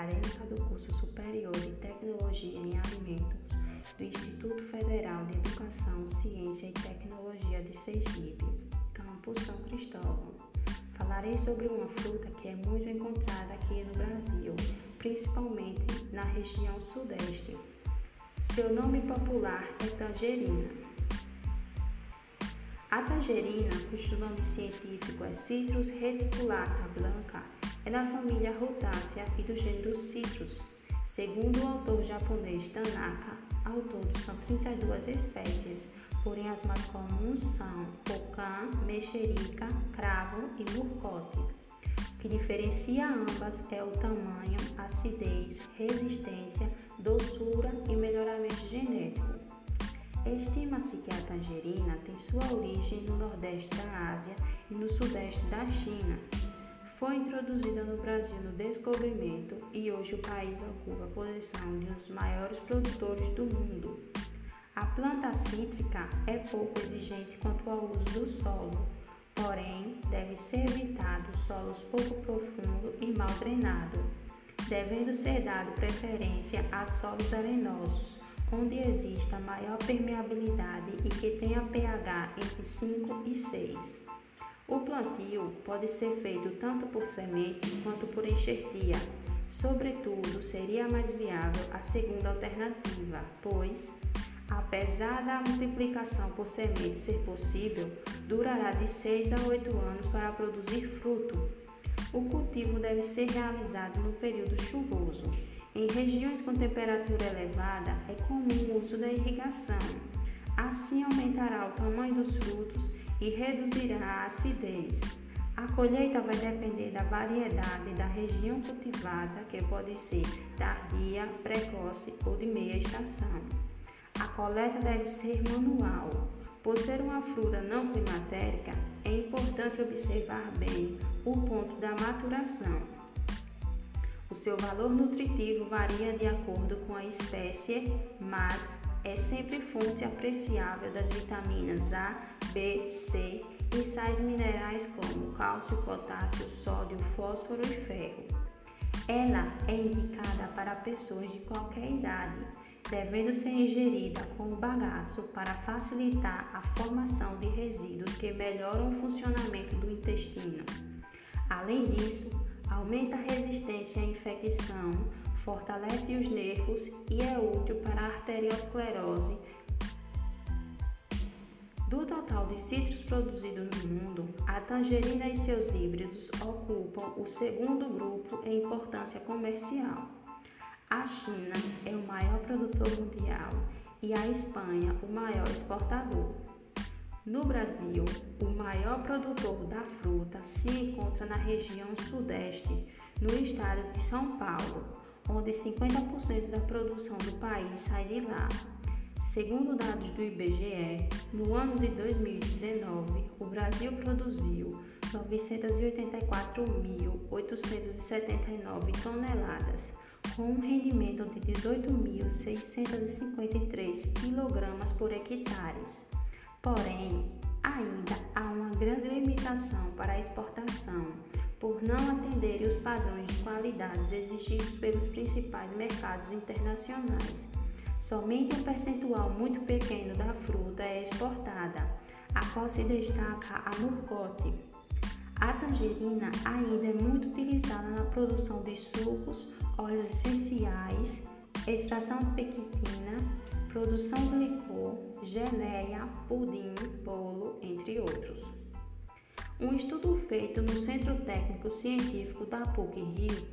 acadêmica do curso superior de Tecnologia em Alimentos do Instituto Federal de Educação, Ciência e Tecnologia de Sergipe, campus São Cristóvão. Falarei sobre uma fruta que é muito encontrada aqui no Brasil, principalmente na região sudeste. Seu nome popular é tangerina. A tangerina, cujo nome científico é Citrus reticulata blanca, é da família Rutácea e do gênero Citrus. Segundo o autor japonês Tanaka, ao todo são 32 espécies, porém as mais comuns são pocã, mexerica, cravo e murcote. O que diferencia ambas é o tamanho, acidez, resistência, doçura e melhoramento genético. Estima-se que a tangerina tem sua origem no nordeste da Ásia e no sudeste da China. Foi introduzida no Brasil no descobrimento e hoje o país ocupa a posição de um dos maiores produtores do mundo. A planta cítrica é pouco exigente quanto ao uso do solo, porém deve ser evitado solos pouco profundos e mal drenados, devendo ser dado preferência a solos arenosos, onde exista maior permeabilidade e que tenha pH entre 5 e 6. O plantio pode ser feito tanto por semente quanto por enxertia. Sobretudo, seria mais viável a segunda alternativa, pois, apesar da multiplicação por semente ser possível, durará de 6 a 8 anos para produzir fruto. O cultivo deve ser realizado no período chuvoso. Em regiões com temperatura elevada, é comum o uso da irrigação. Assim aumentará o tamanho dos frutos e reduzirá a acidez. A colheita vai depender da variedade da região cultivada, que pode ser tardia, precoce ou de meia estação. A coleta deve ser manual. Por ser uma fruta não climatérica, é importante observar bem o ponto da maturação. O seu valor nutritivo varia de acordo com a espécie, mas é sempre fonte apreciável das vitaminas A, B, C e sais minerais como cálcio, potássio, sódio, fósforo e ferro. Ela é indicada para pessoas de qualquer idade, devendo ser ingerida com o bagaço para facilitar a formação de resíduos que melhoram o funcionamento do intestino. Além disso, aumenta a resistência à infecção, fortalece os nervos e é útil para a arteriosclerose. Do total de citros produzidos no mundo, a tangerina e seus híbridos ocupam o segundo grupo em importância comercial. A China é o maior produtor mundial e a Espanha o maior exportador. No Brasil, o maior produtor da fruta se encontra na região sudeste, no estado de São Paulo, onde 50% da produção do país sai de lá. Segundo dados do IBGE, no ano de 2019, o Brasil produziu 984.879 toneladas, com um rendimento de 18.653 kg por hectare. Porém, ainda há uma grande limitação para a exportação por não atenderem os padrões de qualidades exigidos pelos principais mercados internacionais. Somente um percentual muito pequeno da fruta é exportada, a qual se destaca a murcote. A tangerina ainda é muito utilizada na produção de sucos, óleos essenciais, extração de pequitina, produção de licor, geleia, pudim, bolo, entre outros. Um estudo feito no Centro Técnico Científico da PUC-Rio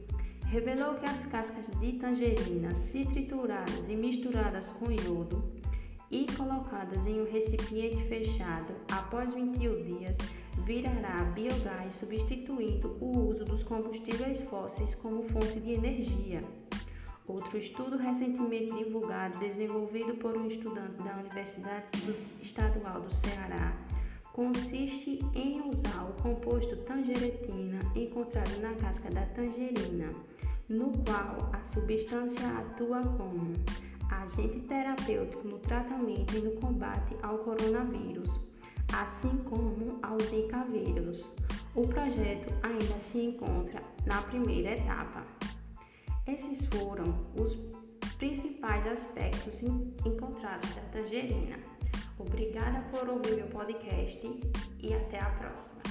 revelou que as cascas de tangerina, se trituradas e misturadas com iodo e colocadas em um recipiente fechado após 21 dias, virará biogás, substituindo o uso dos combustíveis fósseis como fonte de energia. Outro estudo recentemente divulgado, desenvolvido por um estudante da Universidade Estadual do Ceará, consiste em usar o composto tangeretina encontrado na casca da tangerina, no qual a substância atua como agente terapêutico no tratamento e no combate ao coronavírus, assim como ao Zika vírus. O projeto ainda se encontra na primeira etapa. Esses foram os principais aspectos encontrados da tangerina. Obrigada por ouvir meu podcast e até a próxima.